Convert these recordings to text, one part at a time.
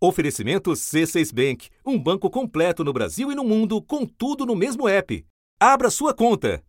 Oferecimento C6 Bank, um banco completo no Brasil e no mundo, com tudo no mesmo app. Abra sua conta.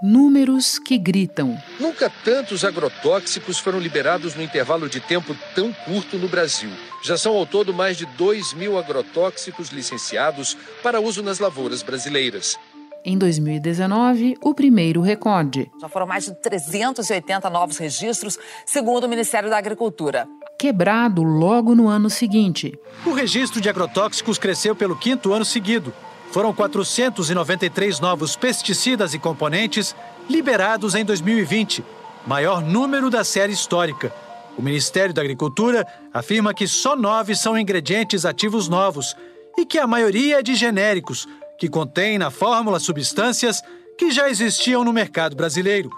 Números que gritam. Nunca tantos agrotóxicos foram liberados no intervalo de tempo tão curto no Brasil. Já são ao todo mais de 2 mil agrotóxicos licenciados para uso nas lavouras brasileiras. Em 2019, o primeiro recorde. Já foram mais de 380 novos registros, segundo o Ministério da Agricultura quebrado logo no ano seguinte. O registro de agrotóxicos cresceu pelo quinto ano seguido. Foram 493 novos pesticidas e componentes liberados em 2020, maior número da série histórica. O Ministério da Agricultura afirma que só nove são ingredientes ativos novos e que a maioria é de genéricos, que contém na fórmula substâncias que já existiam no mercado brasileiro.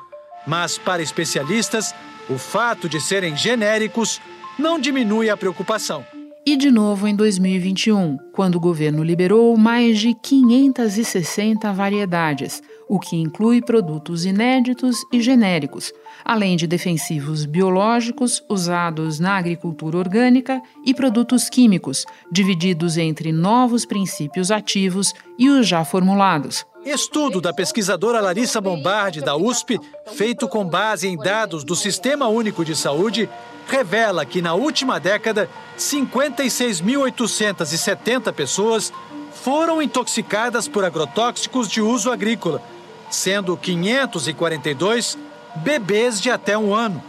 Mas, para especialistas, o fato de serem genéricos não diminui a preocupação. E de novo em 2021, quando o governo liberou mais de 560 variedades, o que inclui produtos inéditos e genéricos, além de defensivos biológicos usados na agricultura orgânica e produtos químicos, divididos entre novos princípios ativos e os já formulados. Estudo da pesquisadora Larissa Bombardi, da USP, feito com base em dados do Sistema Único de Saúde, revela que na última década, 56.870 pessoas foram intoxicadas por agrotóxicos de uso agrícola, sendo 542 bebês de até um ano.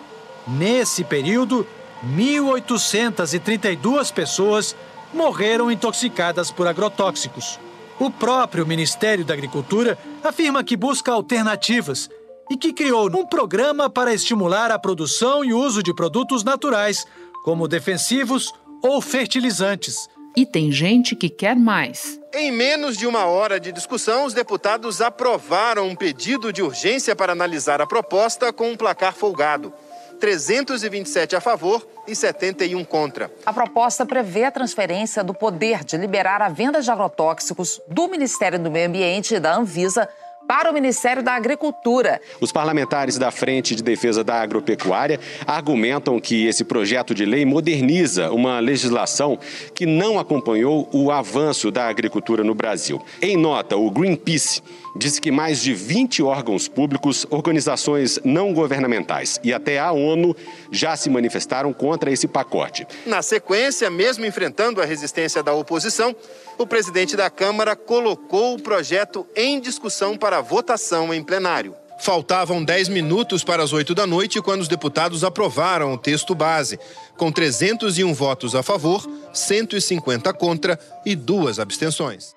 Nesse período, 1.832 pessoas morreram intoxicadas por agrotóxicos. O próprio Ministério da Agricultura afirma que busca alternativas e que criou um programa para estimular a produção e uso de produtos naturais, como defensivos ou fertilizantes. E tem gente que quer mais. Em menos de uma hora de discussão, os deputados aprovaram um pedido de urgência para analisar a proposta com um placar folgado. 327 a favor e 71 contra. A proposta prevê a transferência do poder de liberar a venda de agrotóxicos do Ministério do Meio Ambiente e da Anvisa para o Ministério da Agricultura. Os parlamentares da Frente de Defesa da Agropecuária argumentam que esse projeto de lei moderniza uma legislação que não acompanhou o avanço da agricultura no Brasil. Em nota, o Greenpeace disse que mais de 20 órgãos públicos, organizações não governamentais e até a ONU já se manifestaram contra esse pacote. Na sequência, mesmo enfrentando a resistência da oposição, o presidente da Câmara colocou o projeto em discussão para votação em plenário. Faltavam 10 minutos para as 8 da noite quando os deputados aprovaram o texto base, com 301 votos a favor, 150 contra e duas abstenções.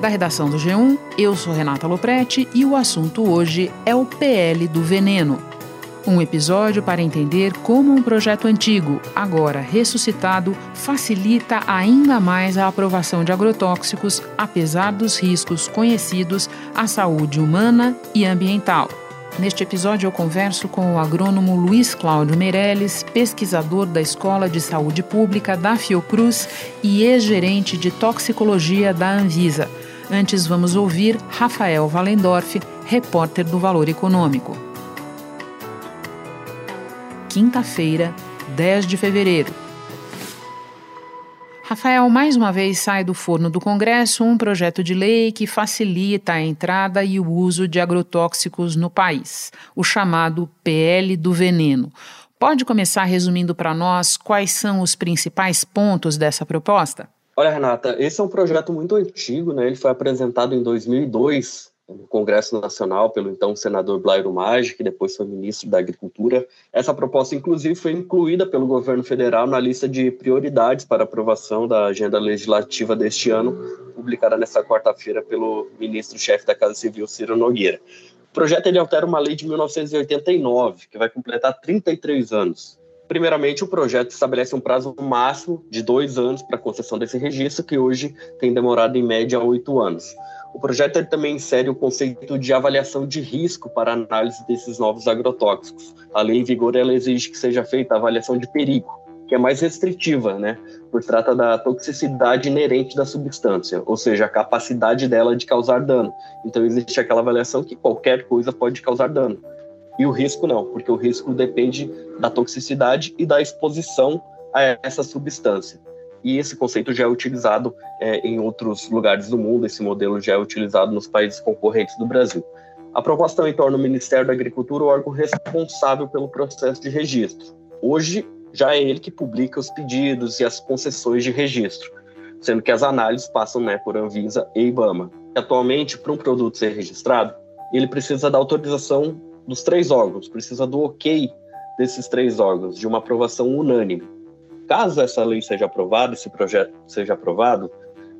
Da redação do G1, eu sou Renata Loprete e o assunto hoje é o PL do veneno. Um episódio para entender como um projeto antigo, agora ressuscitado, facilita ainda mais a aprovação de agrotóxicos, apesar dos riscos conhecidos à saúde humana e ambiental. Neste episódio, eu converso com o agrônomo Luiz Cláudio Meirelles, pesquisador da Escola de Saúde Pública da Fiocruz e ex-gerente de toxicologia da Anvisa. Antes, vamos ouvir Rafael Valendorf, repórter do Valor Econômico. Quinta-feira, 10 de fevereiro. Rafael, mais uma vez sai do forno do Congresso um projeto de lei que facilita a entrada e o uso de agrotóxicos no país, o chamado PL do veneno. Pode começar resumindo para nós quais são os principais pontos dessa proposta? Olha, Renata, esse é um projeto muito antigo, né? Ele foi apresentado em 2002 no Congresso Nacional pelo então senador Blairo Maggi, que depois foi ministro da Agricultura. Essa proposta, inclusive, foi incluída pelo governo federal na lista de prioridades para aprovação da agenda legislativa deste ano, publicada nesta quarta-feira pelo ministro-chefe da Casa Civil, Ciro Nogueira. O projeto ele altera uma lei de 1989, que vai completar 33 anos. Primeiramente, o projeto estabelece um prazo máximo de dois anos para a concessão desse registro, que hoje tem demorado em média oito anos. O projeto também insere o conceito de avaliação de risco para análise desses novos agrotóxicos. A lei em vigor ela exige que seja feita a avaliação de perigo, que é mais restritiva, né? Por trata da toxicidade inerente da substância, ou seja, a capacidade dela de causar dano. Então existe aquela avaliação que qualquer coisa pode causar dano. E o risco não, porque o risco depende da toxicidade e da exposição a essa substância. E esse conceito já é utilizado é, em outros lugares do mundo, esse modelo já é utilizado nos países concorrentes do Brasil. A proposta também torna o Ministério da Agricultura o órgão responsável pelo processo de registro. Hoje, já é ele que publica os pedidos e as concessões de registro, sendo que as análises passam né, por Anvisa e IBAMA. Atualmente, para um produto ser registrado, ele precisa da autorização dos três órgãos, precisa do ok desses três órgãos, de uma aprovação unânime. Caso essa lei seja aprovada, esse projeto seja aprovado,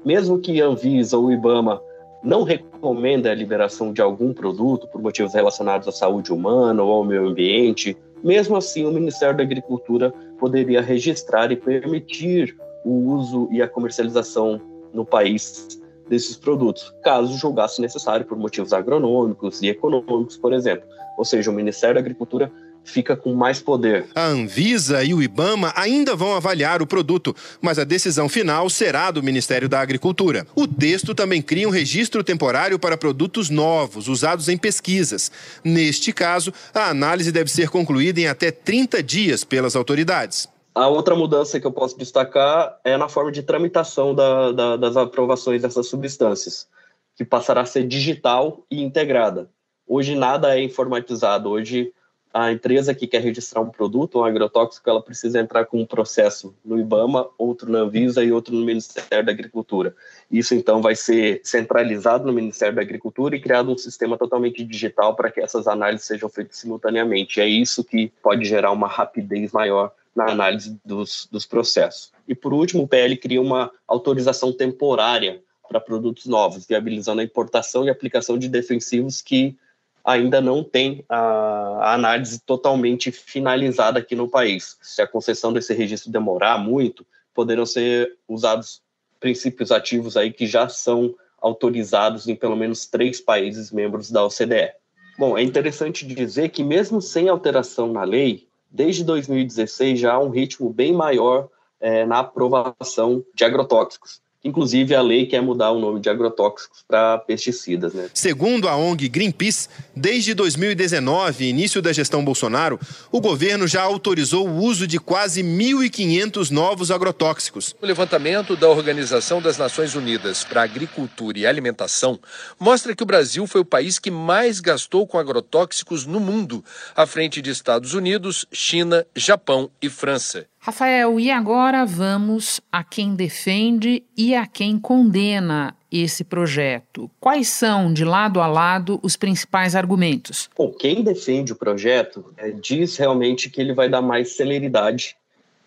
mesmo que a Anvisa ou o IBAMA não recomenda a liberação de algum produto por motivos relacionados à saúde humana ou ao meio ambiente, mesmo assim o Ministério da Agricultura poderia registrar e permitir o uso e a comercialização no país desses produtos, caso julgasse necessário por motivos agronômicos e econômicos, por exemplo. Ou seja, o Ministério da Agricultura fica com mais poder. A Anvisa e o IBAMA ainda vão avaliar o produto, mas a decisão final será do Ministério da Agricultura. O texto também cria um registro temporário para produtos novos, usados em pesquisas. Neste caso, a análise deve ser concluída em até 30 dias pelas autoridades. A outra mudança que eu posso destacar é na forma de tramitação da, da, das aprovações dessas substâncias, que passará a ser digital e integrada. Hoje nada é informatizado, hoje a empresa que quer registrar um produto, um agrotóxico, ela precisa entrar com um processo no IBAMA, outro na Anvisa e outro no Ministério da Agricultura. Isso, então, vai ser centralizado no Ministério da Agricultura e criado um sistema totalmente digital para que essas análises sejam feitas simultaneamente. É isso que pode gerar uma rapidez maior na análise dos, dos processos. E, por último, o PL cria uma autorização temporária para produtos novos, viabilizando a importação e aplicação de defensivos que ainda não tem a, análise totalmente finalizada aqui no país. Se a concessão desse registro demorar muito, poderão ser usados princípios ativos aí que já são autorizados em pelo menos três países membros da OCDE. Bom, é interessante dizer que mesmo sem alteração na lei, desde 2016 já há um ritmo bem maior é, na aprovação de agrotóxicos. Inclusive, a lei quer mudar o nome de agrotóxicos para pesticidas. Né? Segundo a ONG Greenpeace, desde 2019, início da gestão Bolsonaro, o governo já autorizou o uso de quase 1.500 novos agrotóxicos. O levantamento da Organização das Nações Unidas para Agricultura e Alimentação mostra que o Brasil foi o país que mais gastou com agrotóxicos no mundo, à frente de Estados Unidos, China, Japão e França. Rafael, e agora vamos a quem defende e a quem condena esse projeto. Quais são, de lado a lado, os principais argumentos? Bom, quem defende o projeto é, diz realmente que ele vai dar mais celeridade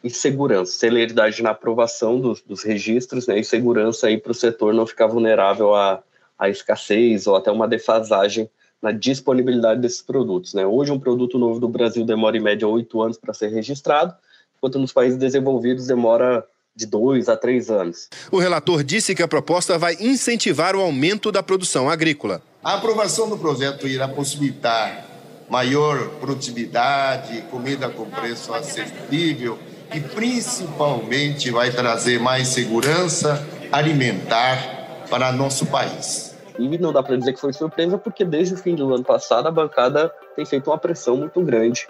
e segurança, celeridade na aprovação dos, dos registros né, e segurança para o setor não ficar vulnerável à, escassez ou até uma defasagem na disponibilidade desses produtos. Né? Hoje, um produto novo do Brasil demora em média oito anos para ser registrado, enquanto nos países desenvolvidos demora de dois a três anos. O relator disse que a proposta vai incentivar o aumento da produção agrícola. A aprovação do projeto irá possibilitar maior produtividade, comida com preço acessível e principalmente vai trazer mais segurança alimentar para nosso país. E não dá para dizer que foi surpresa, porque desde o fim do ano passado a bancada tem feito uma pressão muito grande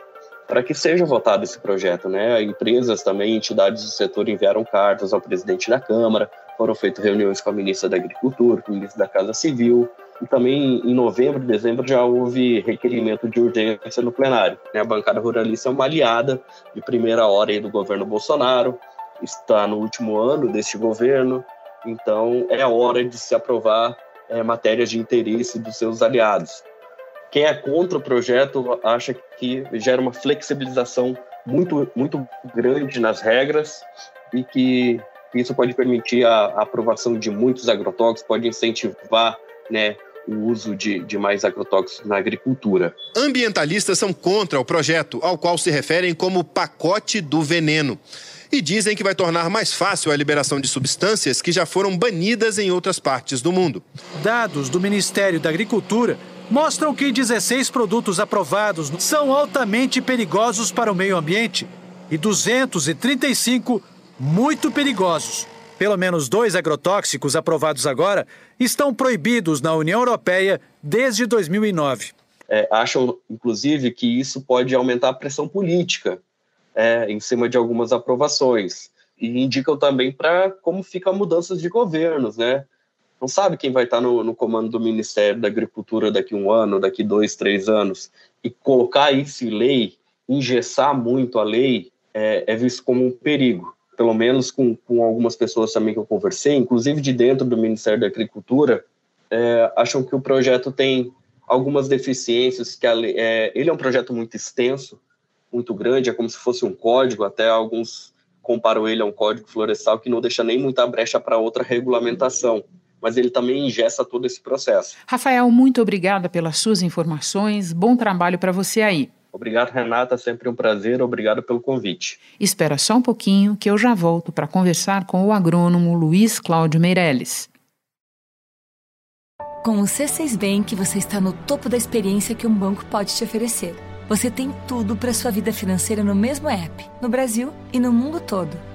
para que seja votado esse projeto. Né? Empresas também, entidades do setor enviaram cartas ao presidente da Câmara, foram feitas reuniões com a ministra da Agricultura, com o ministro da Casa Civil, e também em novembro, dezembro, já houve requerimento de urgência no plenário. Né? A bancada ruralista é uma aliada de primeira hora do governo Bolsonaro, está no último ano deste governo, então é hora de se aprovar é, matérias de interesse dos seus aliados. Quem é contra o projeto acha que gera uma flexibilização muito, muito grande nas regras e que isso pode permitir a, aprovação de muitos agrotóxicos, pode incentivar né, o uso de, de mais agrotóxicos na agricultura. Ambientalistas são contra o projeto, ao qual se referem como pacote do veneno. E dizem que vai tornar mais fácil a liberação de substâncias que já foram banidas em outras partes do mundo. Dados do Ministério da Agricultura mostram que 16 produtos aprovados são altamente perigosos para o meio ambiente e 235 muito perigosos. Pelo menos dois agrotóxicos aprovados agora estão proibidos na União Europeia desde 2009. É, acham, inclusive, que isso pode aumentar a pressão política é, em cima de algumas aprovações. e indicam também para como fica mudanças de governos, né? Não sabe quem vai estar no, no, comando do Ministério da Agricultura daqui um ano, daqui dois, três anos, e colocar isso em lei, engessar muito a lei, é, é visto como um perigo. Pelo menos com, com algumas pessoas também que eu conversei, inclusive de dentro do Ministério da Agricultura, é, acham que o projeto tem algumas deficiências, que a, é, ele é um projeto muito extenso, muito grande, é como se fosse um código, até alguns comparam ele a um código florestal que não deixa nem muita brecha para outra regulamentação, mas ele também ingessa todo esse processo. Rafael, muito obrigada pelas suas informações, bom trabalho para você aí. Obrigado, Renata, sempre um prazer, obrigado pelo convite. Espera só um pouquinho que eu já volto para conversar com o agrônomo Luiz Cláudio Meirelles. Com o C6 Bank, você está no topo da experiência que um banco pode te oferecer. Você tem tudo para sua vida financeira no mesmo app, no Brasil e no mundo todo.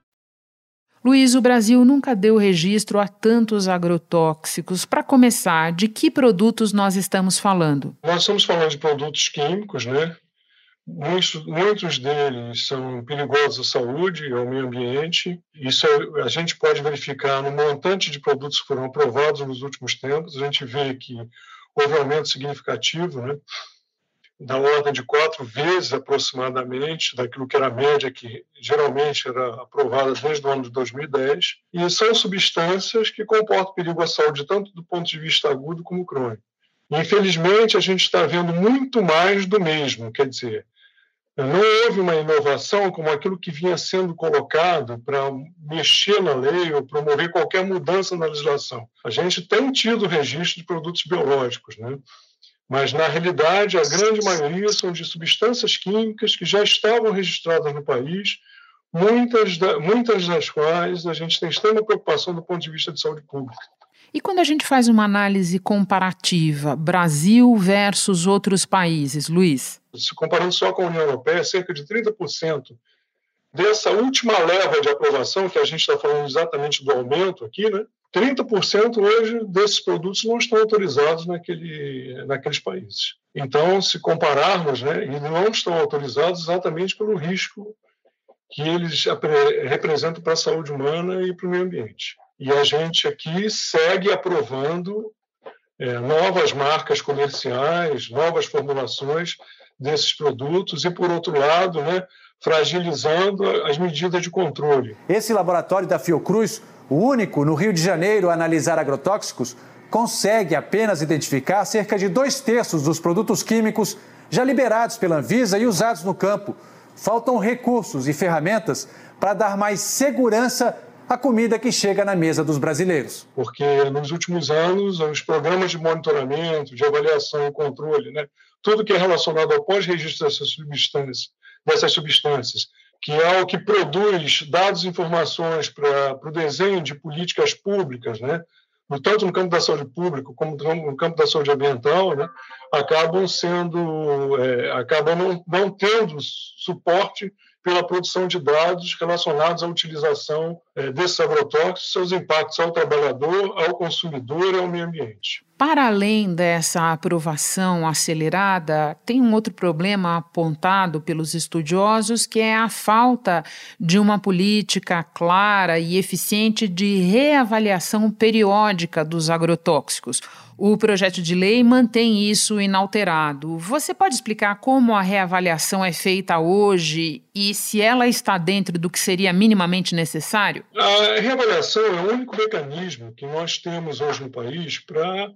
Luiz, o Brasil nunca deu registro a tantos agrotóxicos. Para começar, de que produtos nós estamos falando? Nós estamos falando de produtos químicos, né? Muitos, muitos deles são perigosos à saúde e ao meio ambiente. Isso a gente pode verificar no montante de produtos que foram aprovados nos últimos tempos. A gente vê que houve um aumento significativo, né? Da ordem de quatro vezes aproximadamente daquilo que era a média que geralmente era aprovada desde o ano de 2010 e são substâncias que comportam perigo à saúde tanto do ponto de vista agudo como crônico. Infelizmente, a gente está vendo muito mais do mesmo, quer dizer, não houve uma inovação como aquilo que vinha sendo colocado para mexer na lei ou promover qualquer mudança na legislação. A gente tem tido registro de produtos biológicos, né? Mas na realidade a grande maioria são de substâncias químicas que já estavam registradas no país, muitas, da, muitas das quais a gente tem extrema preocupação do ponto de vista de saúde pública. E quando a gente faz uma análise comparativa, Brasil versus outros países, Luiz? Se comparando só com a União Europeia, cerca de 30% dessa última leva de aprovação, que a gente está falando exatamente do aumento aqui, né? 30% hoje desses produtos não estão autorizados naquele, naqueles países. Então, se compararmos, né, eles não estão autorizados exatamente pelo risco que eles representam para a saúde humana e para o meio ambiente. E a gente aqui segue aprovando é, novas marcas comerciais, novas formulações desses produtos e, por outro lado, né, fragilizando as medidas de controle. Esse laboratório da Fiocruz o único no Rio de Janeiro a analisar agrotóxicos, consegue apenas identificar cerca de dois terços dos produtos químicos já liberados pela Anvisa e usados no campo. Faltam recursos e ferramentas para dar mais segurança à comida que chega na mesa dos brasileiros. Porque nos últimos anos, os programas de monitoramento, de avaliação e controle, né, tudo que é relacionado ao pós-registro dessas substâncias, dessas substâncias que é o que produz dados e informações para o desenho de políticas públicas, né? tanto no campo da saúde pública como no campo da saúde ambiental, né? acabam sendo, é, acabam não, não tendo suporte pela produção de dados relacionados à utilização é, desses agrotóxicos, seus impactos ao trabalhador, ao consumidor e ao meio ambiente. Para além dessa aprovação acelerada, tem um outro problema apontado pelos estudiosos, que é a falta de uma política clara e eficiente de reavaliação periódica dos agrotóxicos. O projeto de lei mantém isso inalterado. Você pode explicar como a reavaliação é feita hoje e se ela está dentro do que seria minimamente necessário? A reavaliação é o único mecanismo que nós temos hoje no país para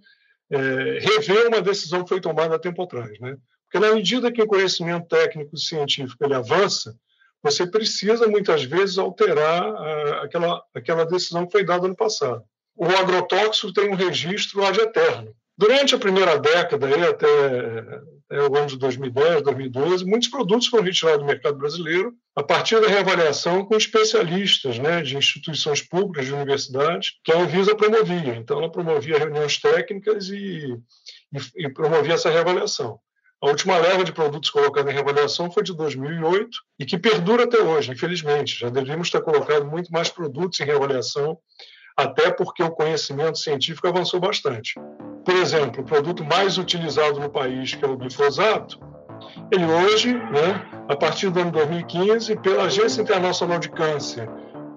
é, rever uma decisão que foi tomada há tempo atrás. Né? Porque, na medida que o conhecimento técnico e científico ele avança, você precisa, muitas vezes, alterar a, aquela, aquela decisão que foi dada no passado o agrotóxico tem um registro ad eterno. Durante a primeira década, até, até o ano de 2010, 2012, muitos produtos foram retirados do mercado brasileiro a partir da reavaliação com especialistas né, de instituições públicas, de universidades, que a Anvisa promovia. Então, ela promovia reuniões técnicas e, e, e promovia essa reavaliação. A última leva de produtos colocada em reavaliação foi de 2008 e que perdura até hoje, infelizmente. Já deveríamos ter colocado muito mais produtos em reavaliação, até porque o conhecimento científico avançou bastante. Por exemplo, o produto mais utilizado no país, que é o glifosato, ele hoje, né, a partir do ano 2015, pela Agência Internacional de Câncer,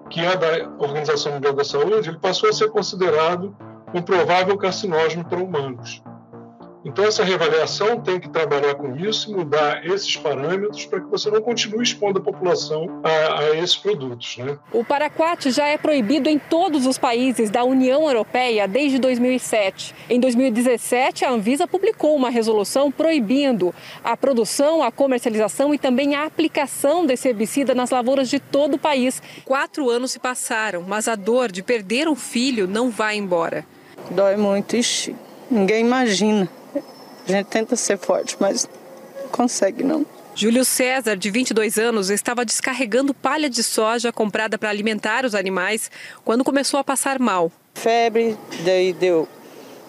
que é da Organização Mundial da Saúde, ele passou a ser considerado um provável carcinógeno para humanos. Então, essa reavaliação tem que trabalhar com isso e mudar esses parâmetros para que você não continue expondo a população a, a esses produtos. Né? O paraquat já é proibido em todos os países da União Europeia desde 2007. Em 2017, a Anvisa publicou uma resolução proibindo a produção, a comercialização e também a aplicação desse herbicida nas lavouras de todo o país. Quatro anos se passaram, mas a dor de perder um filho não vai embora. Dói muito, ixi, ninguém imagina. A gente tenta ser forte, mas não consegue não. Júlio César, de 22 anos, estava descarregando palha de soja comprada para alimentar os animais quando começou a passar mal. Febre, daí deu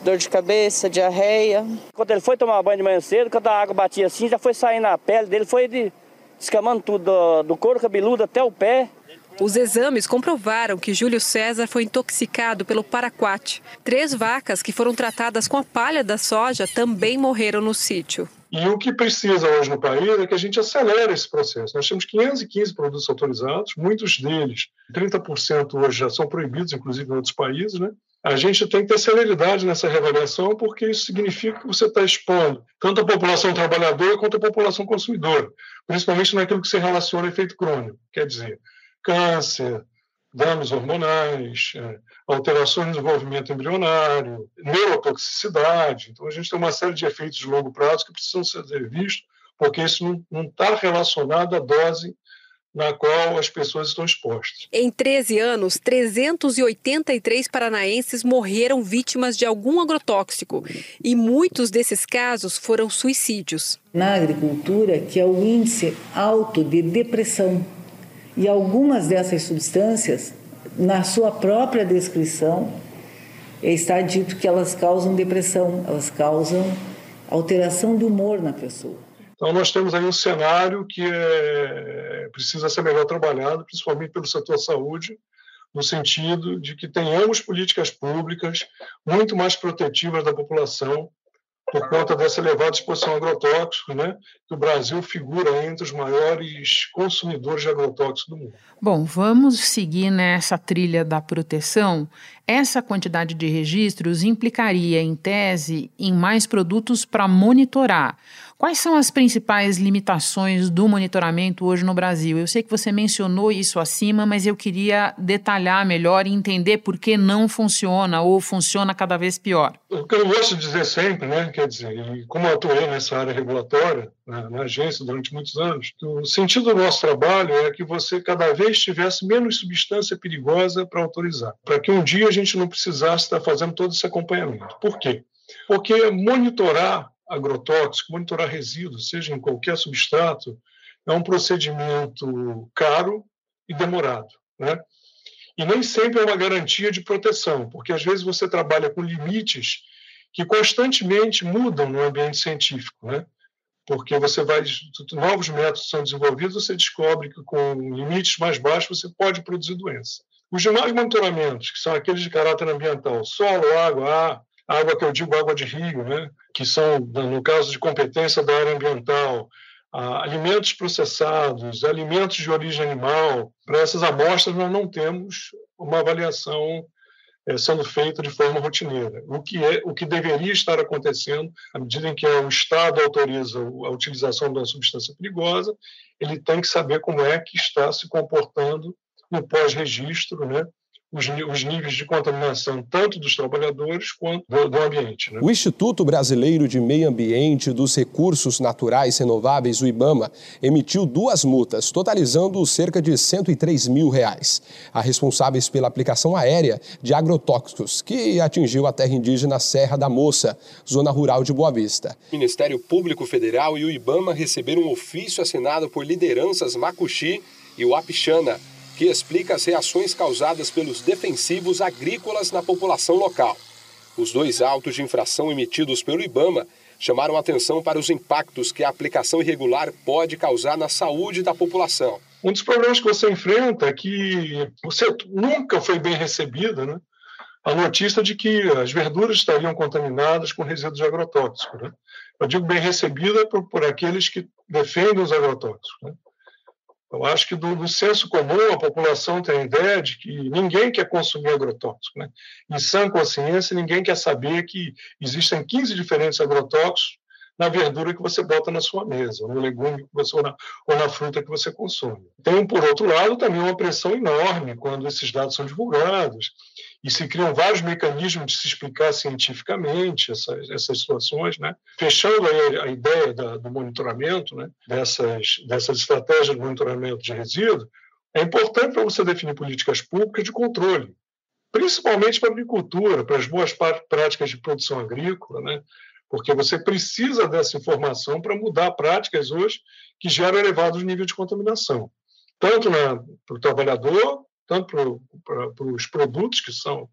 dor de cabeça, diarreia. Quando ele foi tomar banho de manhã cedo, quando a água batia assim, já foi saindo na pele dele, foi de, descamando tudo do, do couro cabeludo até o pé. Os exames comprovaram que Júlio César foi intoxicado pelo paraquat. Três vacas que foram tratadas com a palha da soja também morreram no sítio. E o que precisa hoje no país é que a gente acelere esse processo. Nós temos 515 produtos autorizados, muitos deles, 30% hoje já são proibidos, inclusive em outros países, né? A gente tem que ter celeridade nessa reavaliação, porque isso significa que você está expondo tanto a população trabalhadora quanto a população consumidora, principalmente naquilo que se relaciona a efeito crônico. Quer dizer, câncer, danos hormonais, é, alterações no desenvolvimento embrionário, neurotoxicidade. Então, a gente tem uma série de efeitos de longo prazo que precisam ser vistos, porque isso não está relacionado à dose na qual as pessoas estão expostas. Em 13 anos, 383 paranaenses morreram vítimas de algum agrotóxico e muitos desses casos foram suicídios. Na agricultura, que é o índice alto de depressão, e algumas dessas substâncias, na sua própria descrição, está dito que elas causam depressão, elas causam alteração do humor na pessoa. Então, nós temos aí um cenário que é, precisa ser melhor trabalhado, principalmente pelo setor saúde, no sentido de que tenhamos políticas públicas muito mais protetivas da população por conta dessa elevada exposição a agrotóxicos, né, o Brasil figura entre os maiores consumidores de agrotóxicos do mundo. Bom, vamos seguir nessa trilha da proteção. Essa quantidade de registros implicaria, em tese, em mais produtos para monitorar. Quais são as principais limitações do monitoramento hoje no Brasil? Eu sei que você mencionou isso acima, mas eu queria detalhar melhor e entender por que não funciona ou funciona cada vez pior. O que eu gosto de dizer sempre, né, quer dizer, como eu atuei nessa área regulatória, na, na agência durante muitos anos, o sentido do nosso trabalho é que você cada vez tivesse menos substância perigosa para autorizar, para que um dia a gente não precisasse estar fazendo todo esse acompanhamento. Por quê? Porque monitorar agrotóxico, monitorar resíduos, seja em qualquer substrato, é um procedimento caro e demorado. Né? E nem sempre é uma garantia de proteção, porque às vezes você trabalha com limites que constantemente mudam no ambiente científico. Né? Porque você vai. Novos métodos são desenvolvidos, você descobre que com limites mais baixos você pode produzir doença. Os demais monitoramentos, que são aqueles de caráter ambiental, solo, água, ar, água que eu digo água de rio, né? que são, no caso de competência da área ambiental, alimentos processados, alimentos de origem animal, para essas amostras nós não temos uma avaliação é, sendo feita de forma rotineira. O que, é, o que deveria estar acontecendo, à medida em que o Estado autoriza a utilização de uma substância perigosa, ele tem que saber como é que está se comportando no pós-registro, né? os, os, níveis de contaminação tanto dos trabalhadores quanto do, do ambiente. Né? O Instituto Brasileiro de Meio Ambiente e dos Recursos Naturais Renováveis, o IBAMA, emitiu duas multas, totalizando cerca de 103 mil reais, a responsáveis pela aplicação aérea de agrotóxicos, que atingiu a terra indígena Serra da Moça, zona rural de Boa Vista. O Ministério Público Federal e o IBAMA receberam um ofício assinado por lideranças Macuxi e o Apixana, que explica as reações causadas pelos defensivos agrícolas na população local. Os dois autos de infração emitidos pelo IBAMA chamaram atenção para os impactos que a aplicação irregular pode causar na saúde da população. Um dos problemas que você enfrenta é que você nunca foi bem recebido, né? A notícia de que as verduras estariam contaminadas com resíduos agrotóxicos. Né? Eu digo bem recebida por, por aqueles que defendem os agrotóxicos. Né? Eu acho que do, do, senso comum a população tem a ideia de que ninguém quer consumir agrotóxico. Né? Em sã consciência, ninguém quer saber que existem 15 diferentes agrotóxicos na verdura que você bota na sua mesa, no legume que você, ou, na, ou na fruta que você consome. Tem, por outro lado, também uma pressão enorme quando esses dados são divulgados e se criam vários mecanismos de se explicar cientificamente essas, essas situações, né? fechando a, a ideia da, do monitoramento, né? dessas, dessas estratégias de monitoramento de resíduos, é importante para você definir políticas públicas de controle, principalmente para a agricultura, para as boas práticas de produção agrícola, né? Porque você precisa dessa informação para mudar práticas hoje que geram elevados níveis de contaminação, tanto para o trabalhador, tanto para os produtos que são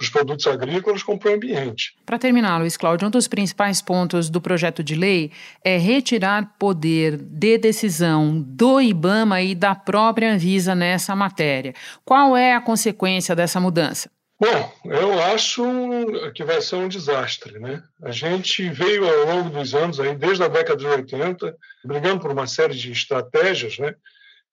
os produtos agrícolas como para o ambiente. Para terminar, Luiz Cláudio, um dos principais pontos do projeto de lei é retirar poder de decisão do IBAMA e da própria Anvisa nessa matéria. Qual é a consequência dessa mudança? Bom, eu acho que vai ser um desastre, né? A gente veio ao longo dos anos, aí, desde a década de 80, brigando por uma série de estratégias, né?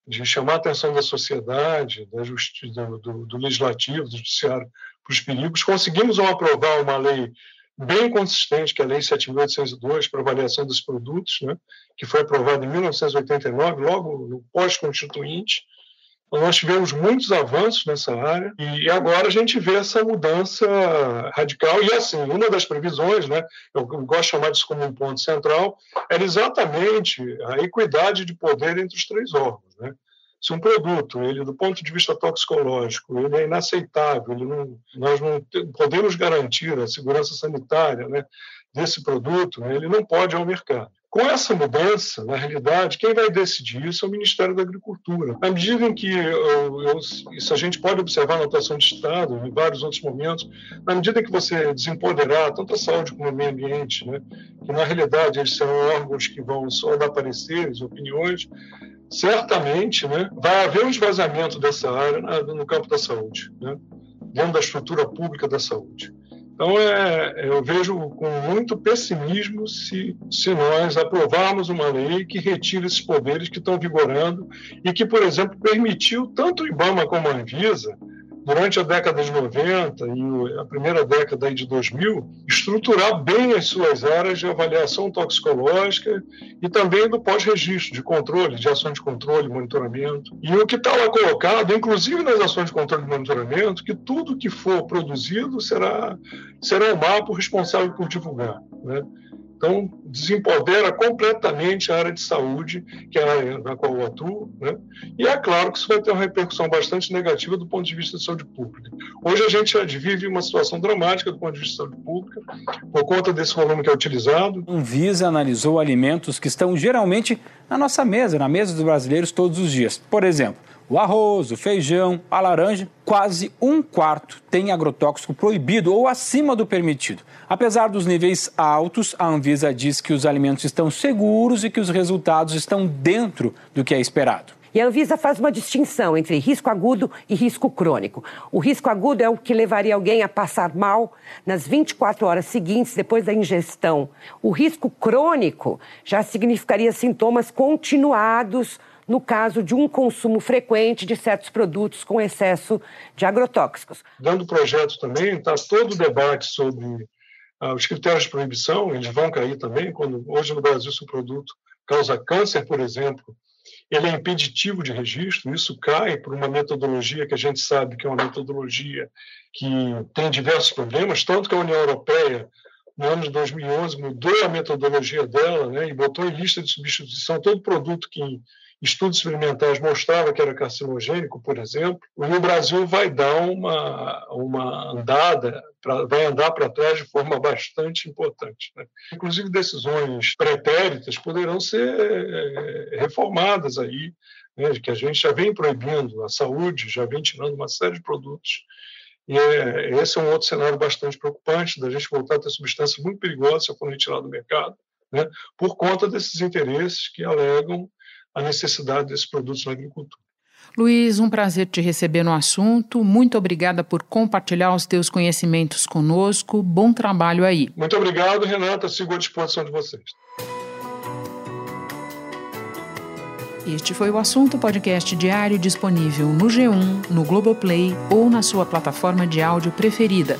De chamar a atenção da sociedade, da justiça, do, do legislativo, do judiciário para os perigos. Conseguimos aprovar uma lei bem consistente, que é a Lei 7.802, para avaliação dos produtos, né? que foi aprovada em 1989, logo no pós-constituinte, nós tivemos muitos avanços nessa área e agora a gente vê essa mudança radical. E assim, uma das previsões, né, eu gosto de chamar disso como um ponto central, era exatamente a equidade de poder entre os três órgãos. Né? Se um produto, ele do ponto de vista toxicológico, ele é inaceitável, ele não, nós não podemos garantir a segurança sanitária né, desse produto, né, ele não pode ir ao mercado. Com essa mudança, na realidade, quem vai decidir isso é o Ministério da Agricultura. À medida em que, eu, eu, isso a gente pode observar na atuação de Estado, em vários outros momentos, na medida que você desempoderar tanto a saúde como o meio ambiente, né, que na realidade eles serão órgãos que vão só dar pareceres, opiniões, certamente né, vai haver um esvaziamento dessa área no campo da saúde, né, dentro da estrutura pública da saúde. Então, é, eu vejo com muito pessimismo se, se nós aprovarmos uma lei que retira esses poderes que estão vigorando e que, por exemplo, permitiu tanto o IBAMA como a Anvisa durante a década de 90 e a primeira década de 2000, estruturar bem as suas áreas de avaliação toxicológica e também do pós-registro, de controle, de ações de controle, monitoramento. E o que está lá colocado, inclusive nas ações de controle e monitoramento, que tudo que for produzido será, será o MAPO responsável por divulgar. Né? Então, desempodera completamente a área de saúde, que é a área na qual eu atuo, né? e é claro que isso vai ter uma repercussão bastante negativa do ponto de vista de saúde pública. Hoje a gente vive uma situação dramática do ponto de vista de saúde pública, por conta desse volume que é utilizado. Visa analisou alimentos que estão geralmente na nossa mesa, na mesa dos brasileiros todos os dias. Por exemplo, o arroz, o feijão, a laranja, quase um quarto tem agrotóxico proibido ou acima do permitido. Apesar dos níveis altos, a Anvisa diz que os alimentos estão seguros e que os resultados estão dentro do que é esperado. E a Anvisa faz uma distinção entre risco agudo e risco crônico. O risco agudo é o que levaria alguém a passar mal nas 24 horas seguintes depois da ingestão. O risco crônico já significaria sintomas continuados no caso de um consumo frequente de certos produtos com excesso de agrotóxicos. Dando projeto também, está todo o debate sobre ah, os critérios de proibição, eles vão cair também, quando hoje no Brasil se o produto causa câncer, por exemplo, ele é impeditivo de registro, isso cai por uma metodologia que a gente sabe que é uma metodologia que tem diversos problemas, tanto que a União Europeia, no ano de 2011, mudou a metodologia dela né, e botou em lista de substituição todo produto que estudos experimentais mostravam que era carcinogênico, por exemplo, e o Brasil vai dar uma, uma andada, pra, vai andar para trás de forma bastante importante. Né? Inclusive, decisões pretéritas poderão ser é, reformadas aí, né, que a gente já vem proibindo a saúde, já vem tirando uma série de produtos E é, esse é um outro cenário bastante preocupante, da gente voltar a ter substâncias muito perigosas se forem retiradas do mercado, né, por conta desses interesses que alegam a necessidade desses produtos na agricultura. Luiz, um prazer te receber no assunto. Muito obrigada por compartilhar os teus conhecimentos conosco. Bom trabalho aí. Muito obrigado, Renata. Sigo à disposição de vocês. Este foi o assunto podcast diário disponível no G1, no Globoplay ou na sua plataforma de áudio preferida.